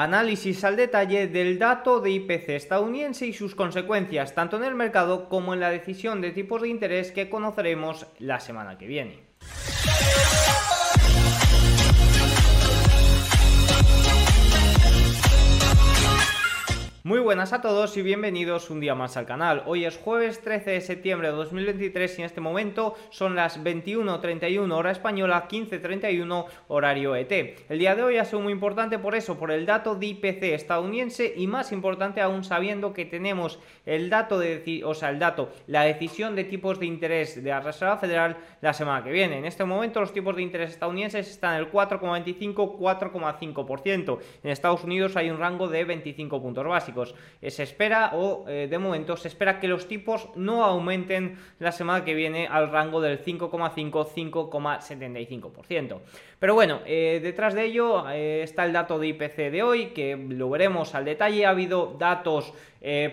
Análisis al detalle del dato de IPC estadounidense y sus consecuencias tanto en el mercado como en la decisión de tipos de interés que conoceremos la semana que viene. Muy buenas a todos y bienvenidos un día más al canal. Hoy es jueves 13 de septiembre de 2023 y en este momento son las 21.31 hora española, 15.31 horario ET. El día de hoy ha sido muy importante por eso, por el dato de IPC estadounidense y más importante aún sabiendo que tenemos el dato de, o sea, el dato, la decisión de tipos de interés de la Reserva Federal la semana que viene. En este momento los tipos de interés estadounidenses están en el 4,25-4,5%. En Estados Unidos hay un rango de 25 puntos básicos. Eh, se espera, o eh, de momento, se espera que los tipos no aumenten la semana que viene al rango del 5,5-5,75%. Pero bueno, eh, detrás de ello está el dato de IPC de hoy, que lo veremos al detalle. Ha habido datos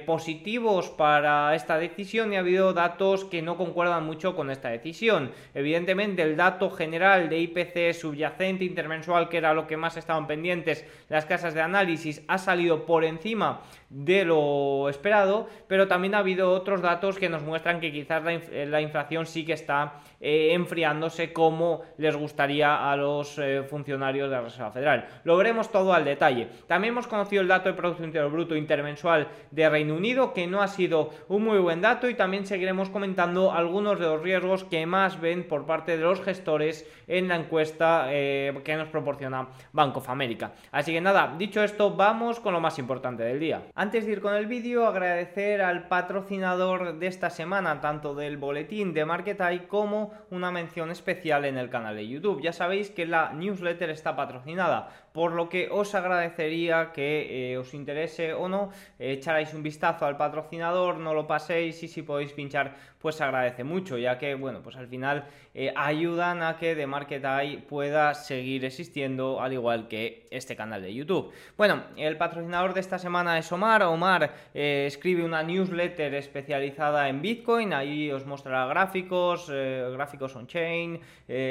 positivos para esta decisión y ha habido datos que no concuerdan mucho con esta decisión. Evidentemente, el dato general de IPC subyacente intermensual, que era lo que más estaban pendientes las casas de análisis, ha salido por encima de lo esperado, pero también ha habido otros datos que nos muestran que quizás la, inflación sí que está eh, enfriándose como les gustaría a los eh, funcionarios de la Reserva Federal. Lo veremos todo al detalle. También hemos conocido el dato de Producto Interior Bruto intermensual de Reino Unido, que no ha sido un muy buen dato, y también seguiremos comentando algunos de los riesgos que más ven por parte de los gestores en la encuesta eh, que nos proporciona Bank of America. Así que nada, dicho esto, vamos con lo más importante del día. Antes de ir con el vídeo, agradecer al patrocinador de esta semana, tanto del boletín de Market como una mención especial en el canal de YouTube. Ya sabéis que la newsletter está patrocinada, por lo que os agradecería que eh, os interese o no, echarais un vistazo al patrocinador, no lo paséis y si podéis pinchar, pues se agradece mucho, ya que, bueno, pues al final eh, ayudan a que The Market Eye pueda seguir existiendo, al igual que este canal de YouTube. Bueno, el patrocinador de esta semana es Omar Omar. Eh, escribe una newsletter especializada en Bitcoin. Ahí os mostrará gráficos, eh, gráficos on-chain,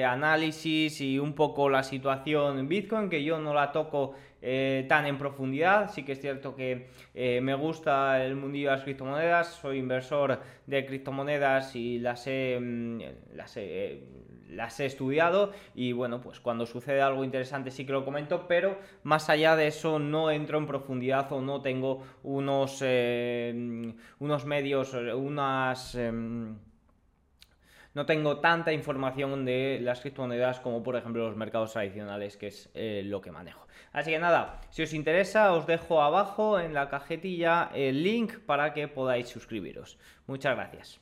análisis y un poco la situación en Bitcoin, que yo no la toco tan en profundidad. Sí que es cierto que me gusta el mundillo de las criptomonedas, soy inversor de criptomonedas y las he, mm, las he las he estudiado y bueno, pues cuando sucede algo interesante sí que lo comento, pero más allá de eso no entro en profundidad o no tengo unos, eh, unos medios, unas... Em, no tengo tanta información de las criptomonedas como por ejemplo los mercados tradicionales, que es eh, lo que manejo. Así que nada, si os interesa os dejo abajo en la cajetilla el link para que podáis suscribiros. Muchas gracias.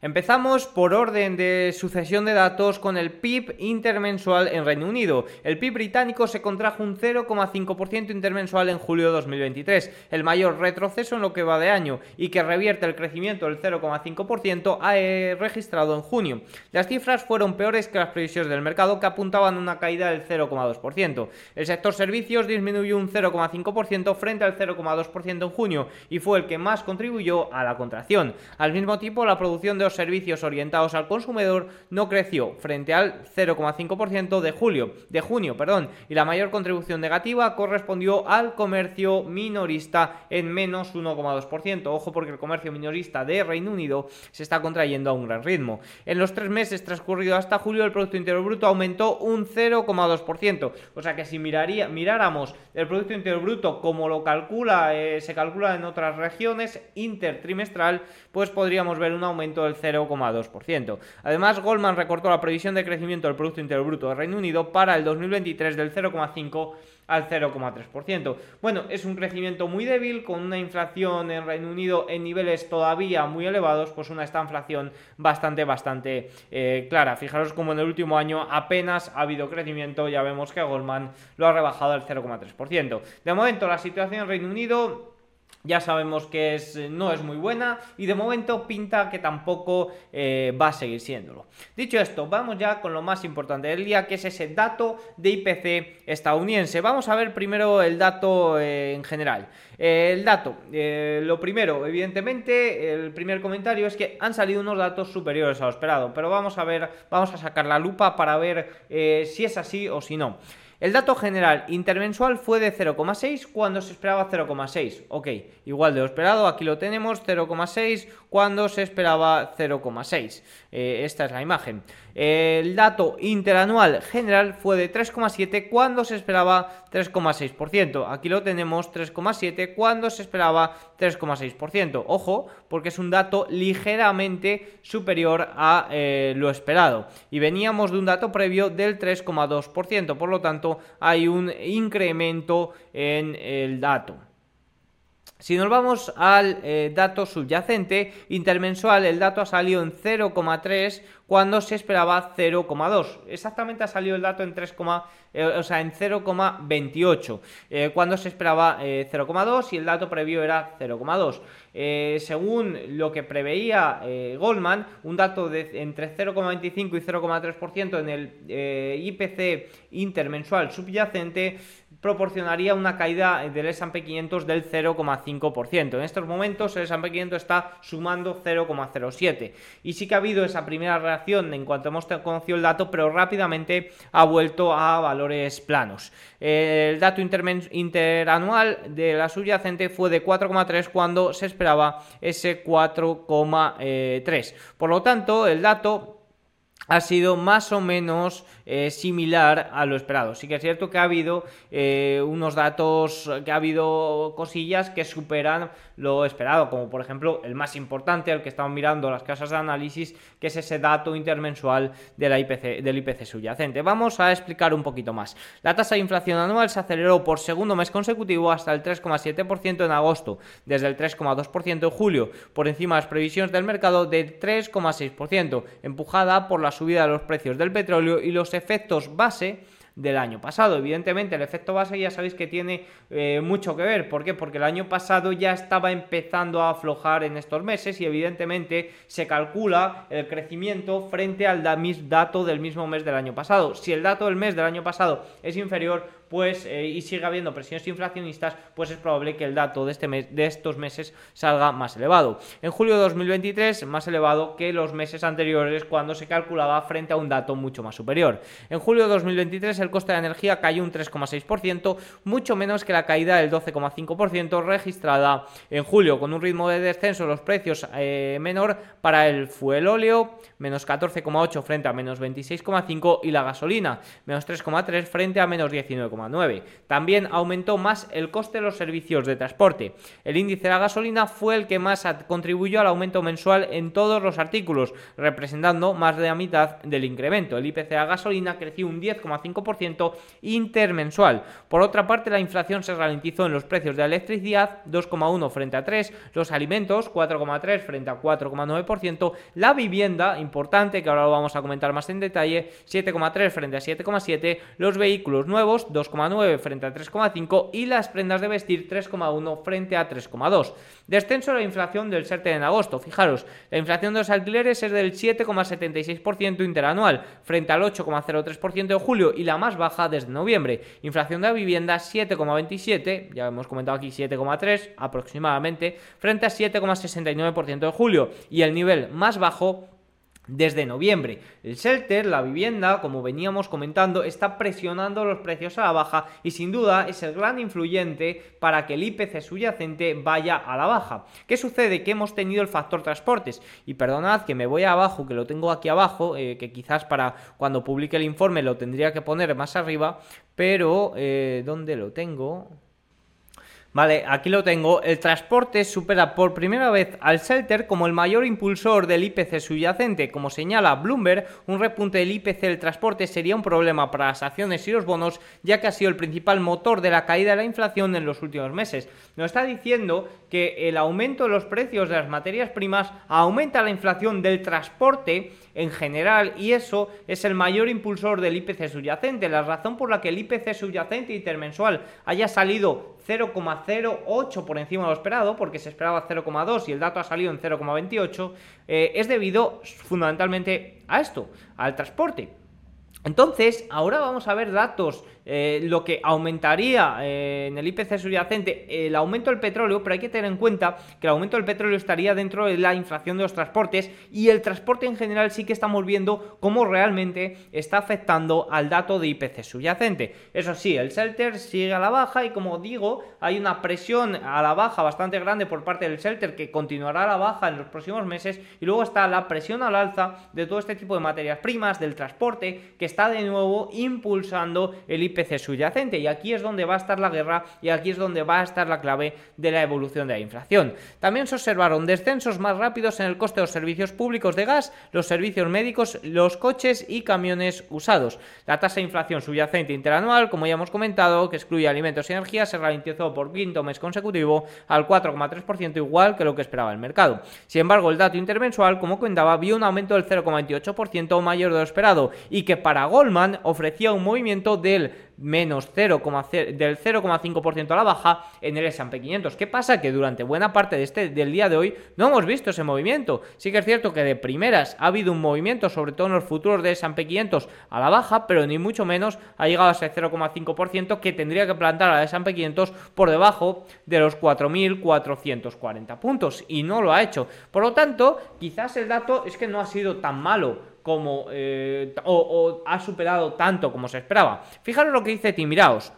Empezamos por orden de sucesión de datos con el PIB intermensual en Reino Unido. El PIB británico se contrajo un 0,5% intermensual en julio de 2023, el mayor retroceso en lo que va de año y que revierte el crecimiento del 0,5% eh, registrado en junio. Las cifras fueron peores que las previsiones del mercado que apuntaban a una caída del 0,2%. El sector servicios disminuyó un 0,5% frente al 0,2% en junio y fue el que más contribuyó a la contracción. Al mismo tiempo, la producción de servicios orientados al consumidor no creció frente al 0,5% de julio, de junio, perdón, y la mayor contribución negativa correspondió al comercio minorista en menos 1,2%. Ojo porque el comercio minorista de Reino Unido se está contrayendo a un gran ritmo. En los tres meses transcurridos hasta julio el Producto Interior Bruto aumentó un 0,2%. O sea que si miraría, miráramos el Producto Interior Bruto como lo calcula, eh, se calcula en otras regiones intertrimestral, pues podríamos ver un aumento del 0,2%. Además, Goldman recortó la previsión de crecimiento del Producto Interior Bruto de Reino Unido para el 2023 del 0,5 al 0,3%. Bueno, es un crecimiento muy débil, con una inflación en Reino Unido en niveles todavía muy elevados, pues una esta inflación bastante, bastante eh, clara. Fijaros como en el último año apenas ha habido crecimiento, ya vemos que Goldman lo ha rebajado al 0,3%. De momento, la situación en Reino Unido ya sabemos que es, eh, no es muy buena y de momento pinta que tampoco eh, va a seguir siéndolo. Dicho esto, vamos ya con lo más importante del día, que es ese dato de IPC estadounidense. Vamos a ver primero el dato eh, en general. el dato, lo primero, evidentemente, el primer comentario es que han salido unos datos superiores a lo esperado, pero vamos a ver, vamos a sacar la lupa para ver si es así o si no. El dato general intermensual fue de 0,6 cuando se esperaba 0,6. Ok, igual de lo esperado, aquí lo tenemos, 0,6 cuando se esperaba 0,6. Eh, esta es la imagen. El dato interanual general fue de 3,7 cuando se esperaba 3,6%. Aquí lo tenemos 3,7 cuando se esperaba 3,6%. Ojo, porque es un dato ligeramente superior a eh, lo esperado. Y veníamos de un dato previo del 3,2%. Por lo tanto, hay un incremento en el dato. Si nos vamos al eh, dato subyacente intermensual, el dato ha salido en 0,3 cuando se esperaba 0,2. Exactamente ha salido el dato en 3, eh, o sea, en 0,28 eh, cuando se esperaba 0,2 y el dato previo era 0,2. según lo que preveía Goldman, un dato de entre 0,25 y 0,3% en el IPC intermensual subyacente proporcionaría una caída del S&P 500 del 0,5%. En estos momentos el S&P 500 está sumando 0,07 y sí que ha habido esa primera reacción en cuanto hemos conocido el dato, pero rápidamente ha vuelto a valores planos. El dato interanual de la subyacente fue de 4,3 cuando se esperaba ese 4,3. Por lo tanto, el dato ha sido más o menos eh, similar a lo esperado. Sí que es cierto que ha habido eh, unos datos, que ha habido cosillas que superan lo esperado, como por ejemplo el más importante, el que estamos mirando las casas de análisis, que es ese dato intermensual IPC, del IPC subyacente. Vamos a explicar un poquito más. La tasa de inflación anual se aceleró por segundo mes consecutivo hasta el 3,7% en agosto, desde el 3,2% en julio, por encima de las previsiones del mercado de 3,6%, empujada por la subida de los precios del petróleo y los efectos base del año pasado. Evidentemente, el efecto base ya sabéis que tiene eh, mucho que ver. ¿Por qué? Porque el año pasado ya estaba empezando a aflojar en estos meses y evidentemente se calcula el crecimiento frente al dato del mismo mes del año pasado. Si el dato del mes del año pasado es inferior, pues eh, y sigue habiendo presiones inflacionistas, pues es probable que el dato de, este mes, de estos meses salga más elevado. En julio de 2023, más elevado que los meses anteriores cuando se calculaba frente a un dato mucho más superior. En julio de 2023 el coste de energía cayó un 3,6%, mucho menos que la caída del 12,5% registrada en julio, con un ritmo de descenso de los precios eh, menor para el fuel óleo, menos 14,8 frente a menos 26,5 y la gasolina, menos 3,3 frente a menos 19,5. También aumentó más el coste de los servicios de transporte. El índice de la gasolina fue el que más contribuyó al aumento mensual en todos los artículos, representando más de la mitad del incremento. El IPC de la gasolina creció un 10,5% intermensual. Por otra parte, la inflación se ralentizó en los precios de electricidad, 2,1 frente a 3, los alimentos, 4,3 frente a 4,9%, la vivienda, importante, que ahora lo vamos a comentar más en detalle, 7,3 frente a 7,7, los vehículos nuevos, 2 2,9 frente a 3,5 y las prendas de vestir 3,1 frente a 3,2. Descenso de la inflación del SERTE en agosto. Fijaros, la inflación de los alquileres es del 7,76% interanual frente al 8,03% de julio y la más baja desde noviembre. Inflación de la vivienda 7,27, ya hemos comentado aquí 7,3 aproximadamente, frente a 7,69% de julio y el nivel más bajo desde noviembre. El shelter, la vivienda, como veníamos comentando, está presionando los precios a la baja y sin duda es el gran influyente para que el IPC subyacente vaya a la baja. ¿Qué sucede? Que hemos tenido el factor transportes y perdonad que me voy abajo, que lo tengo aquí abajo, eh, que quizás para cuando publique el informe lo tendría que poner más arriba, pero eh, ¿dónde lo tengo? Vale, aquí lo tengo. El transporte supera por primera vez al shelter como el mayor impulsor del IPC subyacente. Como señala Bloomberg, un repunte del IPC del transporte sería un problema para las acciones y los bonos, ya que ha sido el principal motor de la caída de la inflación en los últimos meses. Nos está diciendo que el aumento de los precios de las materias primas aumenta la inflación del transporte en general y eso es el mayor impulsor del IPC subyacente. La razón por la que el IPC subyacente intermensual haya salido 0,08 por encima de lo esperado, porque se esperaba 0,2 y el dato ha salido en 0,28, eh, es debido fundamentalmente a esto, al transporte. Entonces, ahora vamos a ver datos eh, lo que aumentaría eh, en el IPC subyacente el aumento del petróleo, pero hay que tener en cuenta que el aumento del petróleo estaría dentro de la inflación de los transportes y el transporte en general sí que estamos viendo cómo realmente está afectando al dato de IPC subyacente. Eso sí, el shelter sigue a la baja y como digo, hay una presión a la baja bastante grande por parte del shelter que continuará a la baja en los próximos meses y luego está la presión al alza de todo este tipo de materias primas, del transporte, que está de nuevo impulsando el IPC subyacente. Y aquí es donde va a estar la guerra y aquí es donde va a estar la clave de la evolución de la inflación. También se observaron descensos más rápidos en el coste de los servicios públicos de gas, los servicios médicos, los coches y camiones usados. La tasa de inflación subyacente interanual, como ya hemos comentado, que excluye alimentos y energía, se ralentizó por quinto mes consecutivo al 4,3%, igual que lo que esperaba el mercado. Sin embargo, el dato intermensual, como comentaba, vio un aumento del 0,28% mayor de lo esperado y que para Goldman ofrecía un movimiento del menos 0, del 0,5% a la baja en el S&P 500. ¿Qué pasa? Que durante buena parte de este, del día de hoy no hemos visto ese movimiento. Sí que es cierto que de primeras ha habido un movimiento, sobre todo en los futuros de S&P 500 a la baja, pero ni mucho menos ha llegado a ese 0,5% que tendría que plantar a S&P 500 por debajo de los 4.440 puntos y no lo ha hecho. Por lo tanto, quizás el dato es que no ha sido tan malo como eh, o, ha superado tanto como se esperaba. Fijaros lo que dice Timiraos.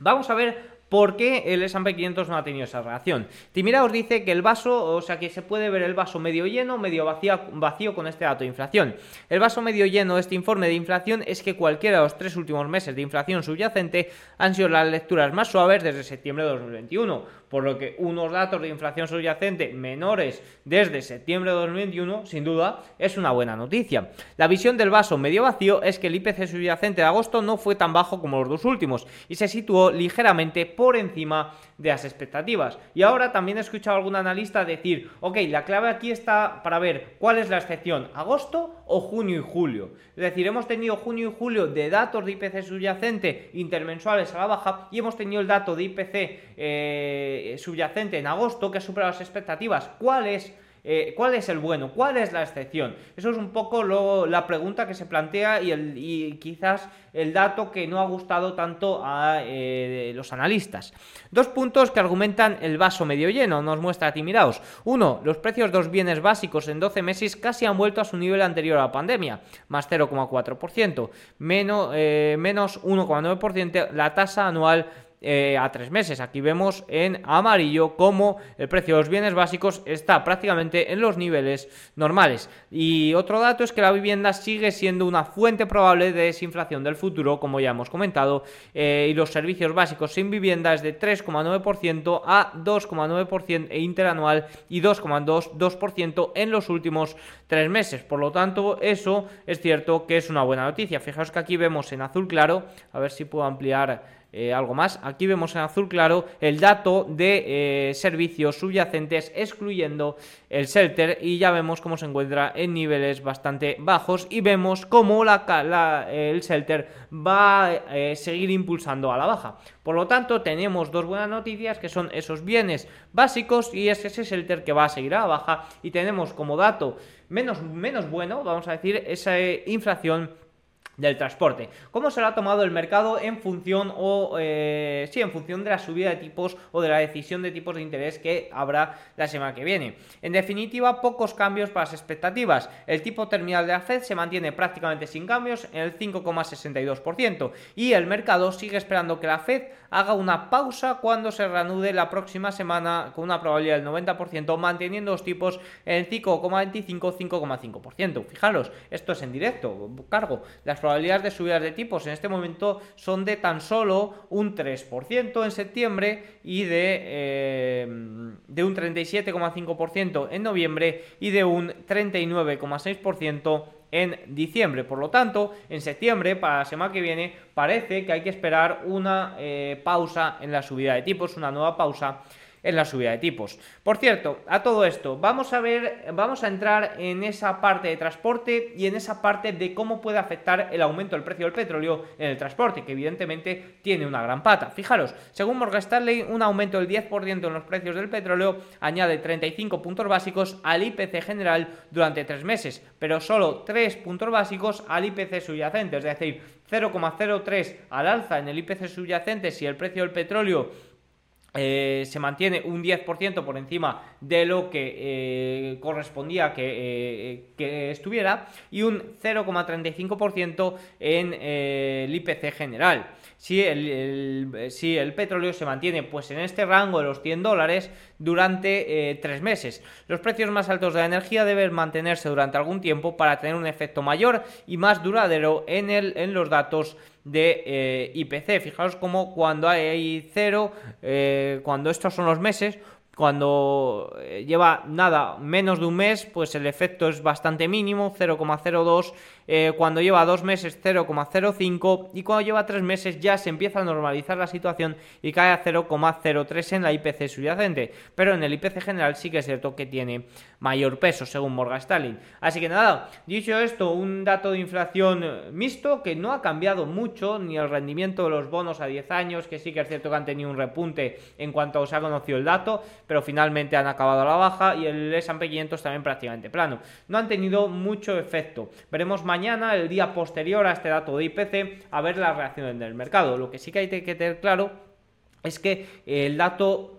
Vamos a ver ¿Por qué el S&P 500 no ha tenido esa reacción? Timiraos dice que el vaso, o sea que se puede ver el vaso medio lleno, medio vacío, vacío con este dato de inflación. El vaso medio lleno de este informe de inflación es que cualquiera de los tres últimos meses de inflación subyacente han sido las lecturas más suaves desde septiembre de 2021, por lo que unos datos de inflación subyacente menores desde septiembre de 2021, sin duda, es una buena noticia. La visión del vaso medio vacío es que el IPC subyacente de agosto no fue tan bajo como los dos últimos y se situó ligeramente por encima de las expectativas. Y ahora también he escuchado a algún analista decir, ok, la clave aquí está para ver cuál es la excepción, agosto o junio y julio. Es decir, hemos tenido junio y julio de datos de IPC subyacente intermensuales a la baja y hemos tenido el dato de IPC eh, subyacente en agosto que ha superado las expectativas. ¿Cuál es? Eh, ¿Cuál es el bueno? ¿Cuál es la excepción? Eso es un poco la pregunta que se plantea y, quizás el dato que no ha gustado tanto a eh, los analistas. Dos puntos que argumentan el vaso medio lleno, nos muestra Timiraos. Uno, los precios de los bienes básicos en 12 meses casi han vuelto a su nivel anterior a la pandemia, más 0,4%, menos, eh, menos 1,9% la tasa anual eh, a tres meses. Aquí vemos en amarillo cómo el precio de los bienes básicos está prácticamente en los niveles normales. Y otro dato es que la vivienda sigue siendo una fuente probable de desinflación del futuro, como ya hemos comentado, eh, y los servicios básicos sin vivienda es de 3,9% a 2,9% interanual y 2,2% en los últimos tres meses. Por lo tanto, eso es cierto que es una buena noticia. Fijaos que aquí vemos en azul claro, a ver si puedo ampliar eh, algo más. Aquí vemos en azul claro el dato de eh, servicios subyacentes excluyendo el shelter y ya vemos cómo se encuentra en niveles bastante bajos y vemos cómo la, el shelter va a eh, seguir impulsando a la baja. Por lo tanto, tenemos dos buenas noticias que son esos bienes básicos y es ese shelter que va a seguir a la baja y tenemos como dato menos, menos bueno, vamos a decir, esa inflación del transporte. ¿Cómo se lo ha tomado el mercado en función o eh, sí, en función de la subida de tipos o de la decisión de tipos de interés que habrá la semana que viene? En definitiva, pocos cambios para las expectativas. El tipo terminal de la Fed se mantiene prácticamente sin cambios en el 5,62% y el mercado sigue esperando que la Fed haga una pausa cuando se reanude la próxima semana con una probabilidad del 90%, manteniendo los tipos en el 5,25-5,5%. Fijaros, esto es en directo, cargo. Las probabilidades de subidas de tipos en este momento son de tan solo un 3% en septiembre y de, eh, de un 37,5% en noviembre y de un 39,6% en diciembre. Por lo tanto, en septiembre, para la semana que viene, parece que hay que esperar una eh, pausa en la subida de tipos, una nueva pausa en la subida de tipos. Por cierto, a todo esto, vamos a ver, vamos a entrar en esa parte de transporte y en esa parte de cómo puede afectar el aumento del precio del petróleo en el transporte, que evidentemente tiene una gran pata. Fijaros, según Morgan Stanley, un aumento del 10% en los precios del petróleo añade 35 puntos básicos al IPC general durante tres meses, pero solo 3 puntos básicos al IPC subyacente, es decir, 0,03 al alza en el IPC subyacente si el precio del petróleo eh, se mantiene un 10% por encima de lo que eh, correspondía que, eh, que, estuviera y un 0,35% en el IPC general si el, si el petróleo se mantiene pues en este rango de los 100 dólares durante eh, tres meses. Los precios más altos de la energía deben mantenerse durante algún tiempo para tener un efecto mayor y más duradero en, el, en los datos de eh, IPC. Fijaos como cuando hay cero, eh, cuando estos son los meses, cuando lleva nada, menos de un mes, pues el efecto es bastante mínimo, 0,02 eh, cuando lleva dos meses 0,05 y cuando lleva tres meses ya se empieza a normalizar la situación y cae a 0,03 en la IPC subyacente, pero en el IPC general sí que es cierto que tiene mayor peso según Morgan Stanley. Así que nada, dicho esto, un dato de inflación mixto que no ha cambiado mucho ni el rendimiento de los bonos a 10 años, que sí que es cierto que han tenido un repunte en cuanto se ha conocido el dato, pero finalmente han acabado a la baja y el S&P 500 también prácticamente plano. No han tenido mucho efecto. Veremos mañana, el día posterior a este dato de IPC, a ver la reacción del mercado. Lo que sí que hay que tener claro es que el dato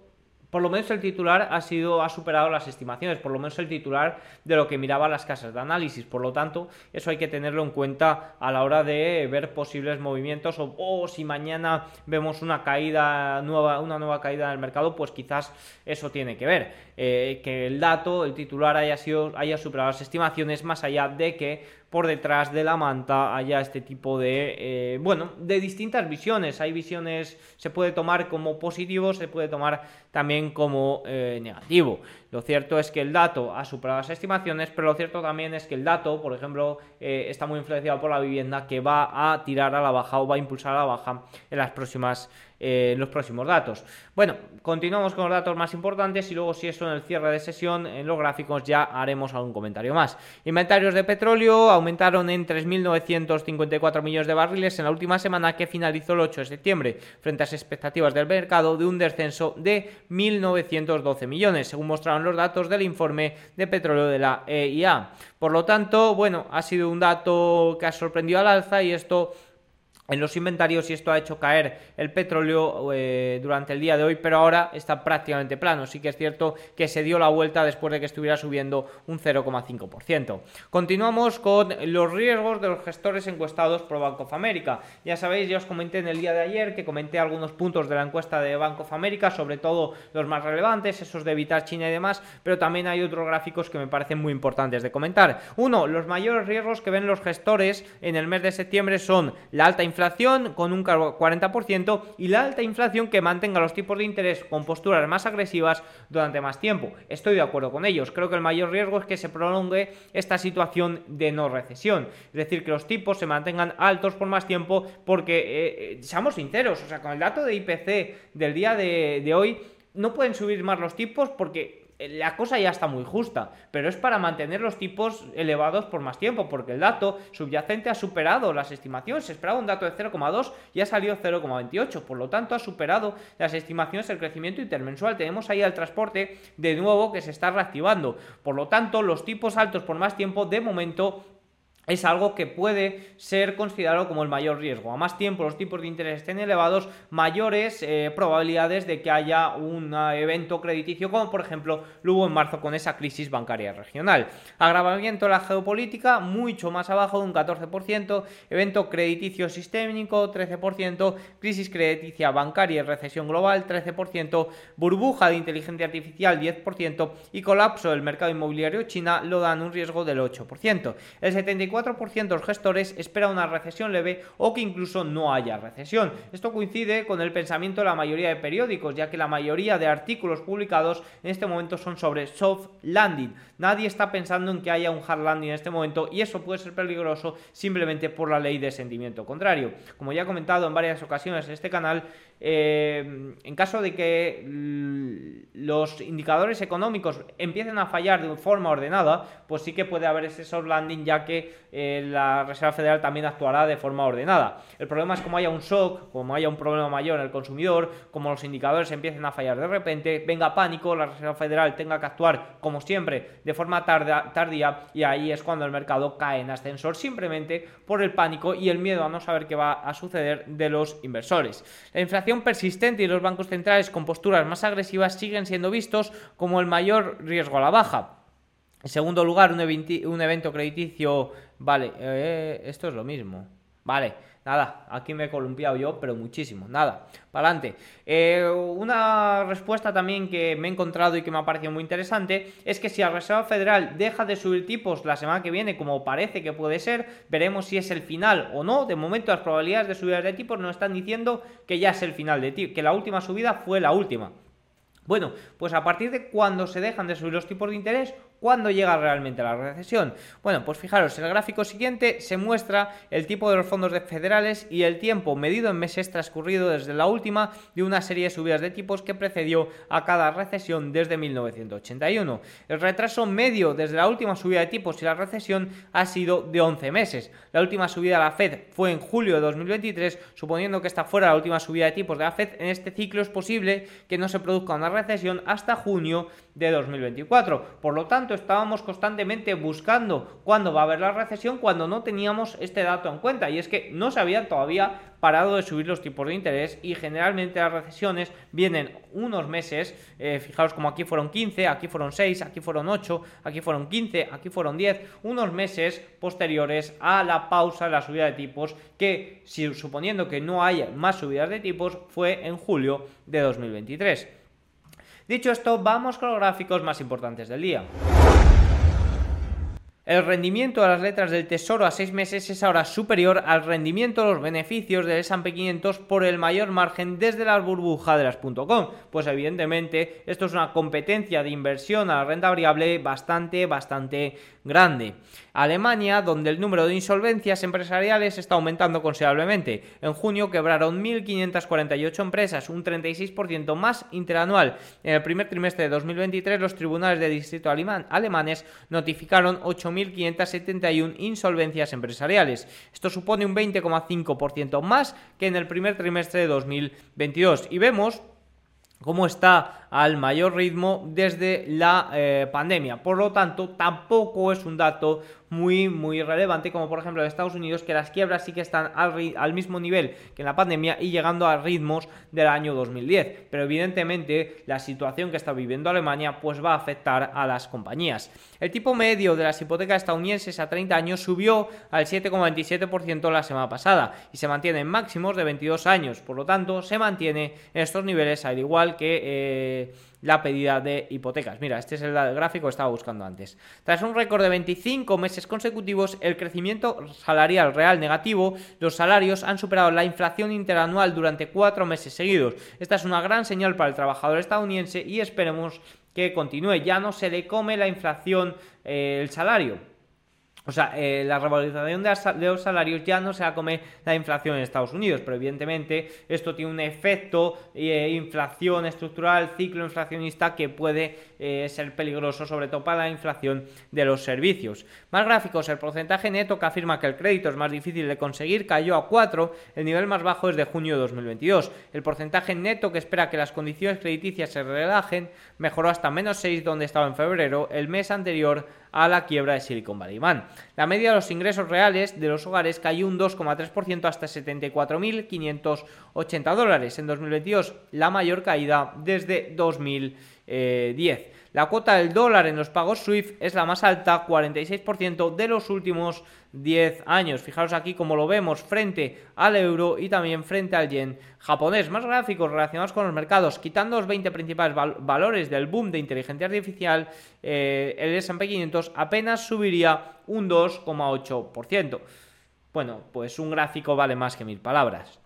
por lo menos el titular ha sido ha superado las estimaciones, por lo menos el titular de lo que miraban las casas de análisis. Por lo tanto, eso hay que tenerlo en cuenta a la hora de ver posibles movimientos o, si mañana vemos una caída nueva, una nueva caída del mercado, pues quizás eso tiene que ver. Eh, que el dato, el titular haya sido, haya superado las estimaciones, más allá de que por detrás de la manta haya este tipo de, eh, bueno, de distintas visiones. Hay visiones, se puede tomar como positivo, se puede tomar también como eh, negativo. Lo cierto es que el dato ha superado las estimaciones, pero lo cierto también es que el dato, por ejemplo, eh, está muy influenciado por la vivienda que va a tirar a la baja o va a impulsar a la baja en las próximas eh, los próximos datos. Bueno, continuamos con los datos más importantes y luego si eso en el cierre de sesión, en los gráficos ya haremos algún comentario más. Inventarios de petróleo aumentaron en 3.954 millones de barriles en la última semana que finalizó el 8 de septiembre, frente a las expectativas del mercado de un descenso de 1.912 millones, según mostraron los datos del informe de petróleo de la EIA. Por lo tanto, bueno, ha sido un dato que ha sorprendido al alza y esto en los inventarios y esto ha hecho caer el petróleo eh, durante el día de hoy, pero ahora está prácticamente plano. Sí que es cierto que se dio la vuelta después de que estuviera subiendo un 0,5%. Continuamos con los riesgos de los gestores encuestados por Bank of America. Ya sabéis, ya os comenté en el día de ayer que comenté algunos puntos de la encuesta de Bank of America, sobre todo los más relevantes, esos de evitar China y demás, pero también hay otros gráficos que me parecen muy importantes de comentar. Uno, los mayores riesgos que ven los gestores en el mes de septiembre son la alta inflación inflación con un 40% y la alta inflación que mantenga los tipos de interés con posturas más agresivas durante más tiempo. Estoy de acuerdo con ellos. Creo que el mayor riesgo es que se prolongue esta situación de no recesión. Es decir, que los tipos se mantengan altos por más tiempo porque, eh, eh, seamos sinceros, o sea, con el dato de IPC del día de, de hoy, no pueden subir más los tipos porque la cosa ya está muy justa, pero es para mantener los tipos elevados por más tiempo, porque el dato subyacente ha superado las estimaciones, se esperaba un dato de 0,2 y ha salido 0,28, por lo tanto ha superado las estimaciones del crecimiento intermensual. Tenemos ahí el transporte de nuevo que se está reactivando, por lo tanto los tipos altos por más tiempo de momento es algo que puede ser considerado como el mayor riesgo. A más tiempo los tipos de interés estén elevados, mayores eh, probabilidades de que haya un evento crediticio, como por ejemplo lo hubo en marzo con esa crisis bancaria regional. Agravamiento de la geopolítica, mucho más abajo de un 14%, evento crediticio sistémico, 13%, crisis crediticia bancaria y recesión global, 13%, burbuja de inteligencia artificial, 10%, y colapso del mercado inmobiliario China lo dan un riesgo del 8%. El 74 84% de los gestores espera una recesión leve o que incluso no haya recesión. Esto coincide con el pensamiento de la mayoría de periódicos, ya que la mayoría de artículos publicados en este momento son sobre soft landing. Nadie está pensando en que haya un hard landing en este momento y eso puede ser peligroso simplemente por la ley de sentimiento contrario. Como ya he comentado en varias ocasiones en este canal, eh, en caso de que los indicadores económicos empiecen a fallar de forma ordenada, pues sí que puede haber ese soft landing ya que eh, la Reserva Federal también actuará de forma ordenada. El problema es como haya un shock, como haya un problema mayor en el consumidor, como los indicadores empiecen a fallar de repente, venga pánico, la Reserva Federal tenga que actuar como siempre de forma tardía y ahí es cuando el mercado cae en ascensor simplemente por el pánico y el miedo a no saber qué va a suceder de los inversores. La inflación persistente y los bancos centrales con posturas más agresivas siguen siendo vistos como el mayor riesgo a la baja. En segundo lugar, un, evento crediticio... Vale, eh, esto es lo mismo. Vale, Nada, aquí me he columpiado yo, pero muchísimo. Nada, para adelante. Eh, una respuesta también que me he encontrado y que me ha parecido muy interesante es que si la Reserva Federal deja de subir tipos la semana que viene, como parece que puede ser, veremos si es el final o no. De momento, las probabilidades de subida de tipos nos están diciendo que ya es el final de tipos, que la última subida fue la última. Bueno, pues a partir de cuando se dejan de subir los tipos de interés ¿Cuándo llega realmente la recesión? Bueno, pues fijaros, el gráfico siguiente se muestra el tipo de los fondos federales y el tiempo medido en meses transcurrido desde la última de una serie de subidas de tipos que precedió a cada recesión desde 1981. El retraso medio desde la última subida de tipos y la recesión ha sido de 11 meses. La última subida de la Fed fue en julio de 2023, suponiendo que esta fuera la última subida de tipos de la Fed, en este ciclo es posible que no se produzca una recesión hasta junio de 2024. Por lo tanto, estábamos constantemente buscando cuándo va a haber la recesión cuando no teníamos este dato en cuenta. Y es que no se habían todavía parado de subir los tipos de interés y generalmente las recesiones vienen unos meses, eh, fijaos como aquí fueron 15, aquí fueron 6, aquí fueron 8, aquí fueron 15, aquí fueron 10, unos meses posteriores a la pausa de la subida de tipos que, suponiendo que no haya más subidas de tipos, fue en julio de 2023. Dicho esto, vamos con los gráficos más importantes del día. El rendimiento de las letras del Tesoro a seis meses es ahora superior al rendimiento de los beneficios del S&P 500 por el mayor margen desde la burbuja de las .com. Pues evidentemente esto es una competencia de inversión a la renta variable bastante, bastante grande. Alemania, donde el número de insolvencias empresariales está aumentando considerablemente. En junio quebraron 1.548 empresas, un 36% más interanual. En el primer trimestre de 2023, los tribunales de distrito alemán, alemanes notificaron 8.571 insolvencias empresariales. Esto supone un 20,5% más que en el primer trimestre de 2022. Y vemos cómo está al mayor ritmo desde la eh, pandemia. Por lo tanto, tampoco es un dato muy, muy relevante, como por ejemplo en Estados Unidos, que las quiebras sí que están al, mismo nivel que en la pandemia y llegando a ritmos del año 2010. Pero evidentemente la situación que está viviendo Alemania pues va a afectar a las compañías. El tipo medio de las hipotecas estadounidenses a 30 años subió al 7,27% la semana pasada y se mantiene en máximos de 22 años. Por lo tanto, se mantiene en estos niveles al igual que... Eh, la pedida de hipotecas. Mira, este es el gráfico que estaba buscando antes. Tras un récord de 25 meses consecutivos, el crecimiento salarial real negativo, los salarios han superado la inflación interanual durante cuatro meses seguidos. Esta es una gran señal para el trabajador estadounidense y esperemos que continúe. Ya no se le come la inflación eh, el salario o sea, eh, la revalorización de, los salarios ya no se va a comer la inflación en Estados Unidos, pero evidentemente esto tiene un efecto eh, inflación estructural, ciclo inflacionista que puede eh, ser peligroso, sobre todo para la inflación de los servicios. Más gráficos, el porcentaje neto que afirma que el crédito es más difícil de conseguir cayó a 4, el nivel más bajo es de junio de 2022. El porcentaje neto que espera que las condiciones crediticias se relajen mejoró hasta menos 6 donde estaba en febrero, el mes anterior a la quiebra de Silicon Valley Bank. La media de los ingresos reales de los hogares cayó un 2,3% hasta 74.580 dólares en 2022, la mayor caída desde 2000 10. La cuota del dólar en los pagos SWIFT es la más alta, 46% de los últimos 10 años. Fijaros aquí como lo vemos frente al euro y también frente al yen japonés. Más gráficos relacionados con los mercados, quitando los 20 principales valores del boom de inteligencia artificial, eh, el S&P 500 apenas subiría un 2,8%. Bueno, pues un gráfico vale más que mil palabras.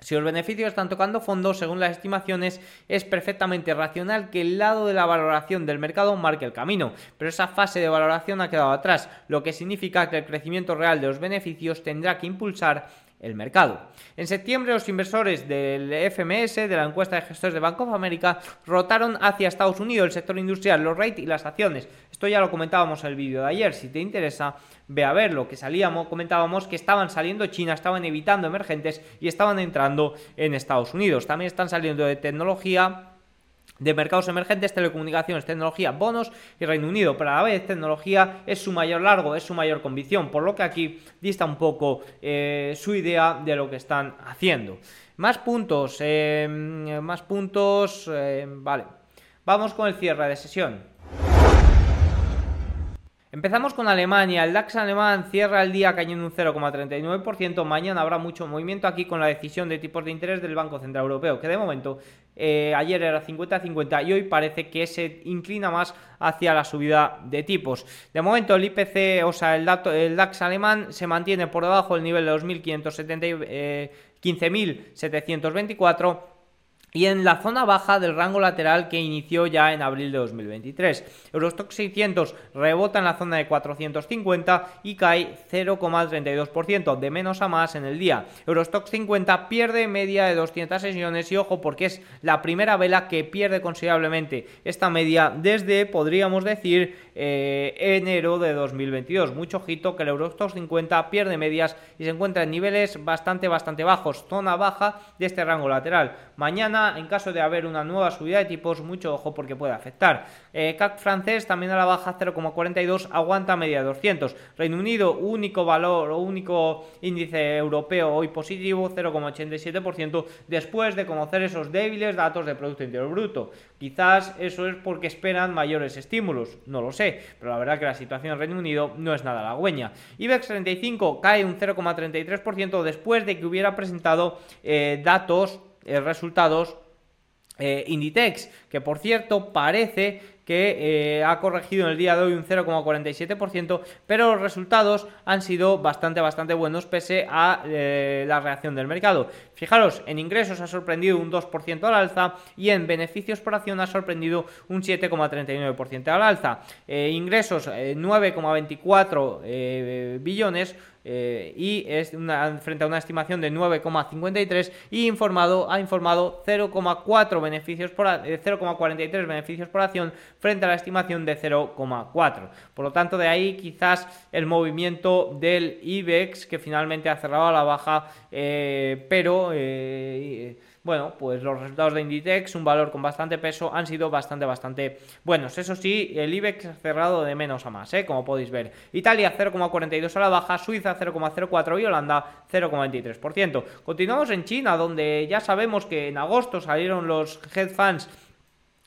Si los beneficios están tocando fondo, según las estimaciones, es perfectamente racional que el lado de la valoración del mercado marque el camino, pero esa fase de valoración ha quedado atrás, lo que significa que el crecimiento real de los beneficios tendrá que impulsar el mercado. En septiembre los inversores del FMS, de la encuesta de gestores de Bank of America, rotaron hacia Estados Unidos, el sector industrial, los rates y las acciones. Esto ya lo comentábamos en el vídeo de ayer, si te interesa, ve a verlo, que salíamos, comentábamos que estaban saliendo China, estaban evitando emergentes y estaban entrando en Estados Unidos. También están saliendo de tecnología, de mercados emergentes, telecomunicaciones, tecnología, bonos y Reino Unido, pero a la vez tecnología es su mayor largo, es su mayor convicción, por lo que aquí dista un poco eh, su idea de lo que están haciendo. Más puntos, eh, más puntos, eh, vale. Vamos con el cierre de sesión. Empezamos con Alemania. El DAX alemán cierra el día cayendo un 0,39%. Mañana habrá mucho movimiento aquí con la decisión de tipos de interés del Banco Central Europeo, que de momento eh, ayer era 50-50 y hoy parece que se inclina más hacia la subida de tipos. De momento el IPC, o sea, el, dato, el DAX alemán se mantiene por debajo del nivel de 2.570, eh, 15.724 y en la zona baja del rango lateral que inició ya en abril de 2023. Eurostock 600 rebota en la zona de 450 y cae 0,32% de menos a más en el día. Eurostock 50 pierde media de 200 sesiones y ojo porque es la primera vela que pierde considerablemente esta media desde, podríamos decir, eh, enero de 2022. Mucho ojito que el Eurostock 50 pierde medias y se encuentra en niveles bastante, bastante bajos, zona baja de este rango lateral. Mañana, en caso de haber una nueva subida de tipos, mucho ojo porque puede afectar. Eh, CAC francés también a la baja 0,42, aguanta media 200. Reino Unido, único valor o único índice europeo hoy positivo, 0,87%, después de conocer esos débiles datos de Producto Interior Bruto. Quizás eso es porque esperan mayores estímulos, no lo sé, pero la verdad que la situación en Reino Unido no es nada halagüeña. IBEX 35 cae un 0,33% después de que hubiera presentado eh, datos, resultados eh, Inditex, que por cierto parece que eh, ha corregido en el día de hoy un 0,47%, pero los resultados han sido bastante, bastante buenos pese a eh, la reacción del mercado. Fijaros, en ingresos ha sorprendido un 2% al alza y en beneficios por acción ha sorprendido un 7,39% al alza. Eh, ingresos 9,24 billones, y es frente a una estimación de 9,53 y informado ha informado 0,4 beneficios por 0,43 beneficios por acción frente a la estimación de 0,4. Por lo tanto, de ahí quizás el movimiento del IBEX que finalmente ha cerrado a la baja, eh, pero... Eh, bueno, pues los resultados de Inditex, un valor con bastante peso, han sido bastante, bastante buenos. Eso sí, el IBEX ha cerrado de menos a más, ¿eh? como podéis ver. Italia 0,42 a la baja, Suiza 0,04 y Holanda 0,23%. Continuamos en China, donde ya sabemos que en agosto salieron los head funds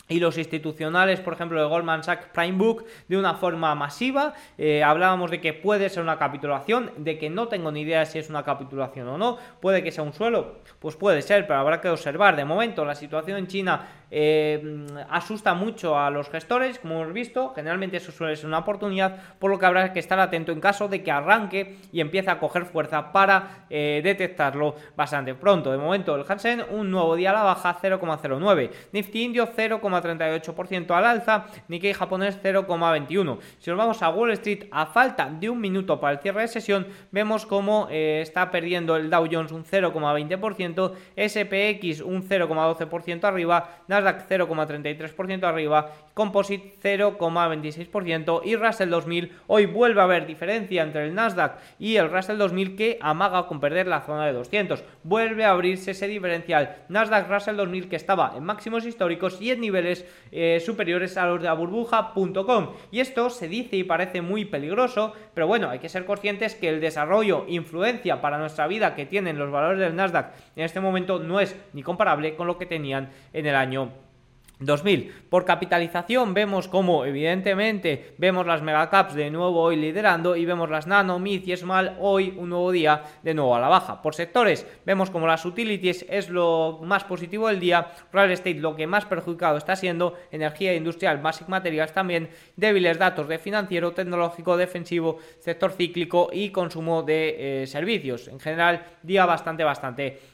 y los institucionales, por ejemplo, de Goldman Sachs Prime Book, de una forma masiva. Eh, hablábamos de que puede ser una capitulación, de que no tengo ni idea si es una capitulación o no. Puede que sea un suelo, pues puede ser, pero habrá que observar. De momento, la situación en China eh, asusta mucho a los gestores, como hemos visto, generalmente eso suele ser una oportunidad, por lo que habrá que estar atento en caso de que arranque y empiece a coger fuerza para eh, detectarlo bastante pronto. De momento el Hansen un nuevo día a la baja 0,09, Nifty Indio 0,38% al alza, Nikkei japonés 0,21. Si nos vamos a Wall Street a falta de un minuto para el cierre de sesión, vemos cómo eh, está perdiendo el Dow Jones un 0,20%, SPX un 0,12% arriba, 0,33% arriba, Composite 0,26% y Russell 2000 hoy vuelve a haber diferencia entre el Nasdaq y el Russell 2000 que amaga con perder la zona de 200. Vuelve a abrirse ese diferencial Nasdaq Russell 2000 que estaba en máximos históricos y en niveles eh, superiores a los de la burbuja.com. Y esto se dice y parece muy peligroso, pero bueno, hay que ser conscientes que el desarrollo, influencia para nuestra vida que tienen los valores del Nasdaq en este momento no es ni comparable con lo que tenían en el año 2000. Por capitalización vemos como evidentemente vemos las megacaps de nuevo hoy liderando y vemos las nano, mid y small hoy un nuevo día de nuevo a la baja. Por sectores vemos como las utilities es lo más positivo del día, real estate lo que más perjudicado está siendo, energía industrial, basic materials también, débiles datos de financiero, tecnológico, defensivo, sector cíclico y consumo de eh, servicios. En general día bastante bastante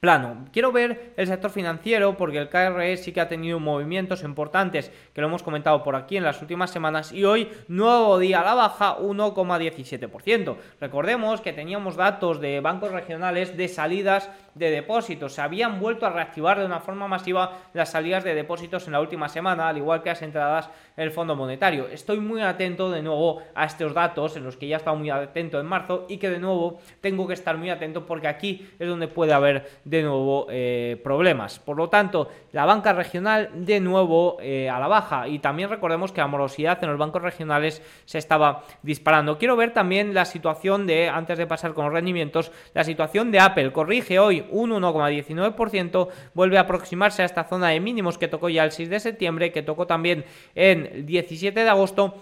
plano. Quiero ver el sector financiero porque el KRE sí que ha tenido movimientos importantes que lo hemos comentado por aquí en las últimas semanas y hoy nuevo día a la baja 1,17%. Recordemos que teníamos datos de bancos regionales de salidas de depósitos. Se habían vuelto a reactivar de una forma masiva las salidas de depósitos en la última semana, al igual que las entradas el Fondo Monetario. Estoy muy atento de nuevo a estos datos en los que ya estaba muy atento en marzo y que de nuevo tengo que estar muy atento porque aquí es donde puede haber de nuevo eh, problemas. Por lo tanto, la banca regional de nuevo eh, a la baja y también recordemos que la morosidad en los bancos regionales se estaba disparando. Quiero ver también la situación de, antes de pasar con los rendimientos, la situación de Apple. Corrige hoy un 1,19%, vuelve a aproximarse a esta zona de mínimos que tocó ya el 6 de septiembre, que tocó también en el 17 de agosto.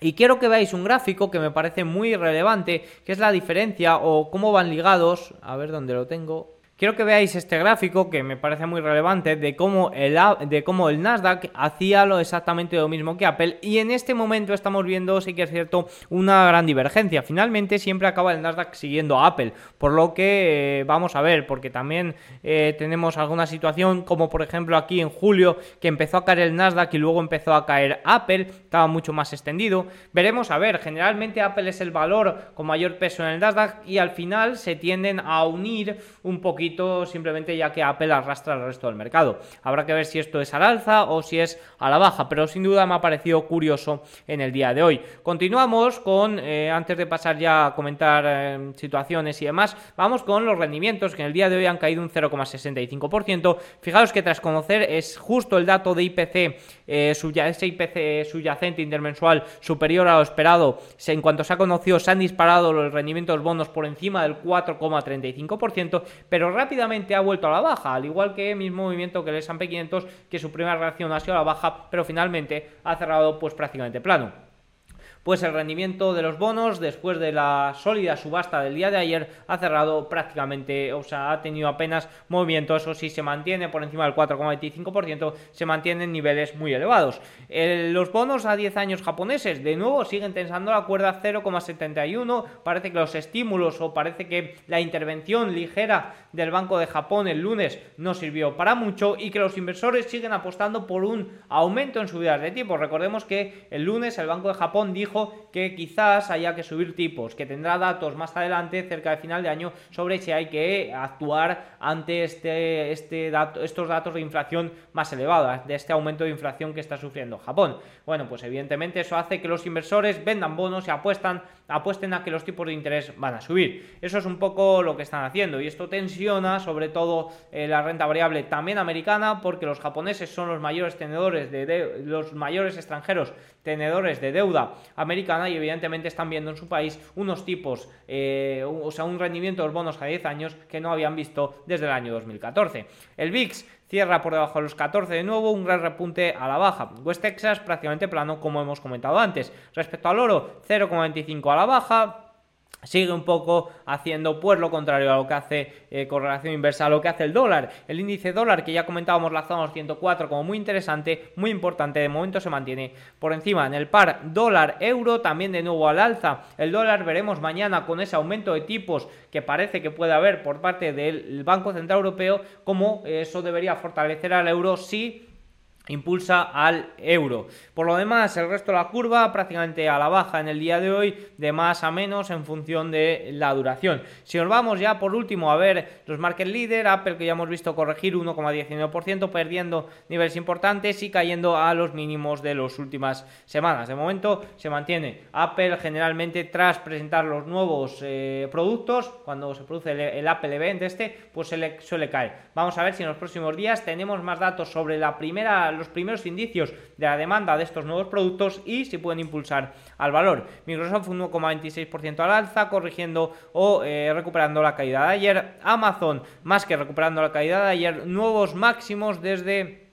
Y quiero que veáis un gráfico que me parece muy relevante, que es la diferencia o cómo van ligados. A ver dónde lo tengo. Quiero que veáis este gráfico que me parece muy relevante de cómo el, de cómo el Nasdaq hacía lo exactamente lo mismo que Apple y en este momento estamos viendo, sí que es cierto, una gran divergencia. Finalmente siempre acaba el Nasdaq siguiendo a Apple, por lo que eh, vamos a ver, porque también eh, tenemos alguna situación como por ejemplo aquí en julio que empezó a caer el Nasdaq y luego empezó a caer Apple, estaba mucho más extendido. Veremos a ver, generalmente Apple es el valor con mayor peso en el Nasdaq y al final se tienden a unir un poquito simplemente ya que Apple arrastra al resto del mercado. Habrá que ver si esto es al alza o si es a la baja, pero sin duda me ha parecido curioso en el día de hoy. Continuamos con, eh, antes de pasar ya a comentar eh, situaciones y demás, vamos con los rendimientos que en el día de hoy han caído un 0,65%. Fijaos que tras conocer es justo el dato de IPC, eh, ese IPC subyacente intermensual superior a lo esperado, en cuanto se ha conocido se han disparado los rendimientos bonos por encima del 4,35%, pero rápidamente ha vuelto a la baja, al igual que el mismo movimiento que el S&P 500, que su primera reacción ha sido a la baja, pero finalmente ha cerrado pues prácticamente plano pues el rendimiento de los bonos después de la sólida subasta del día de ayer ha cerrado prácticamente, o sea, ha tenido apenas movimiento, eso sí se mantiene por encima del 4,25%, se mantienen niveles muy elevados. los bonos a 10 años japoneses de nuevo siguen tensando la cuerda 0,71, parece que los estímulos o parece que la intervención ligera del Banco de Japón el lunes no sirvió para mucho y que los inversores siguen apostando por un aumento en subidas de tipo. Recordemos que el lunes el Banco de Japón dijo que quizás haya que subir tipos, que tendrá datos más adelante, cerca del final de año, sobre si hay que actuar ante este, este dato, estos datos de inflación más elevados, de este aumento de inflación que está sufriendo Japón. Bueno, pues evidentemente eso hace que los inversores vendan bonos y apuestan, apuesten a que los tipos de interés van a subir. Eso es un poco lo que están haciendo y esto tensiona sobre todo eh, la renta variable también americana porque los japoneses son los mayores tenedores de los mayores extranjeros tenedores de deuda americana y evidentemente están viendo en su país unos tipos, eh, o sea, un rendimiento de los bonos a 10 años que no habían visto desde el año 2014. El VIX cierra por debajo de los 14 de nuevo, un gran repunte a la baja. West Texas prácticamente plano como hemos comentado antes. Respecto al oro, 0,25 a la baja, sigue un poco haciendo pues lo contrario a lo que hace eh, correlación inversa a lo que hace el dólar. El índice dólar que ya comentábamos la zona 104 como muy interesante, muy importante, de momento se mantiene por encima. En el par dólar euro también de nuevo al alza. El dólar veremos mañana con ese aumento de tipos que parece que puede haber por parte del Banco Central Europeo, como eso debería fortalecer al euro si impulsa al euro. Por lo demás, el resto de la curva prácticamente a la baja en el día de hoy, de más a menos en función de la duración. Si nos vamos ya por último a ver los market leader, Apple que ya hemos visto corregir 1,19%, perdiendo niveles importantes y cayendo a los mínimos de las últimas semanas. De momento se mantiene Apple generalmente tras presentar los nuevos eh, productos, cuando se produce el, Apple Event este, pues se le suele caer. Vamos a ver si en los próximos días tenemos más datos sobre la primera los primeros indicios de la demanda de estos nuevos productos y si pueden impulsar al valor. Microsoft un 1,26% al alza, corrigiendo o eh, recuperando la caída de ayer. Amazon, más que recuperando la caída de ayer, nuevos máximos desde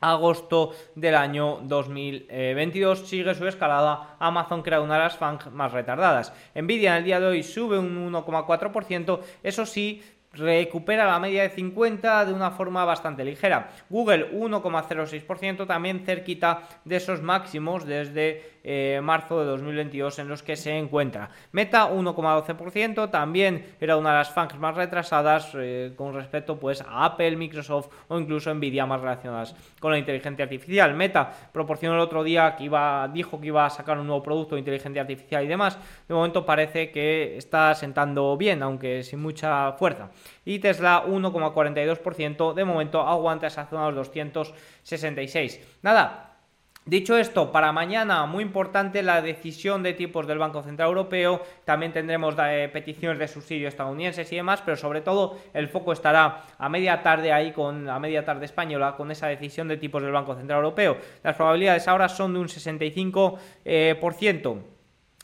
agosto del año 2022. Sigue su escalada. Amazon crea una de las FANG más retardadas. Nvidia en el día de hoy sube un 1,4%. Eso sí, recupera la media de 50 de una forma bastante ligera. Google 1,06%, también cerquita de esos máximos desde eh, marzo de 2022 en los que se encuentra. Meta 1,12%, también era una de las FANGs más retrasadas eh, con respecto pues, a Apple, Microsoft o incluso Nvidia más relacionadas con la inteligencia artificial. Meta proporcionó el otro día que iba, dijo que iba a sacar un nuevo producto de inteligencia artificial y demás. De momento parece que está sentando bien, aunque sin mucha fuerza. Y Tesla 1,42%, de momento aguanta esa zona de los 266. Nada, Dicho esto, para mañana muy importante la decisión de tipos del Banco Central Europeo, también tendremos eh, peticiones de subsidios estadounidenses y demás, pero sobre todo el foco estará a media tarde ahí con a media tarde española con esa decisión de tipos del Banco Central Europeo. Las probabilidades ahora son de un 65%. Eh.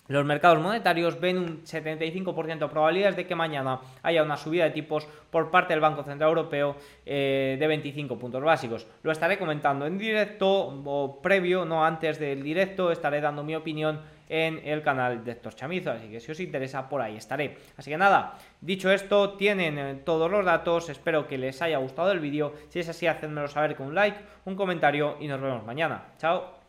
Los mercados monetarios ven un 75% de probabilidades de que mañana haya una subida de tipos por parte del Banco Central Europeo eh, de 25 puntos básicos. Lo estaré comentando en directo o previo, no antes del directo, estaré dando mi opinión en el canal de Héctor Chamizo, así que si os interesa por ahí estaré. Así que nada, dicho esto, tienen eh, todos los datos, espero que les haya gustado el vídeo, si es así, hacedmelo saber con un like, un comentario y nos vemos mañana. Chao.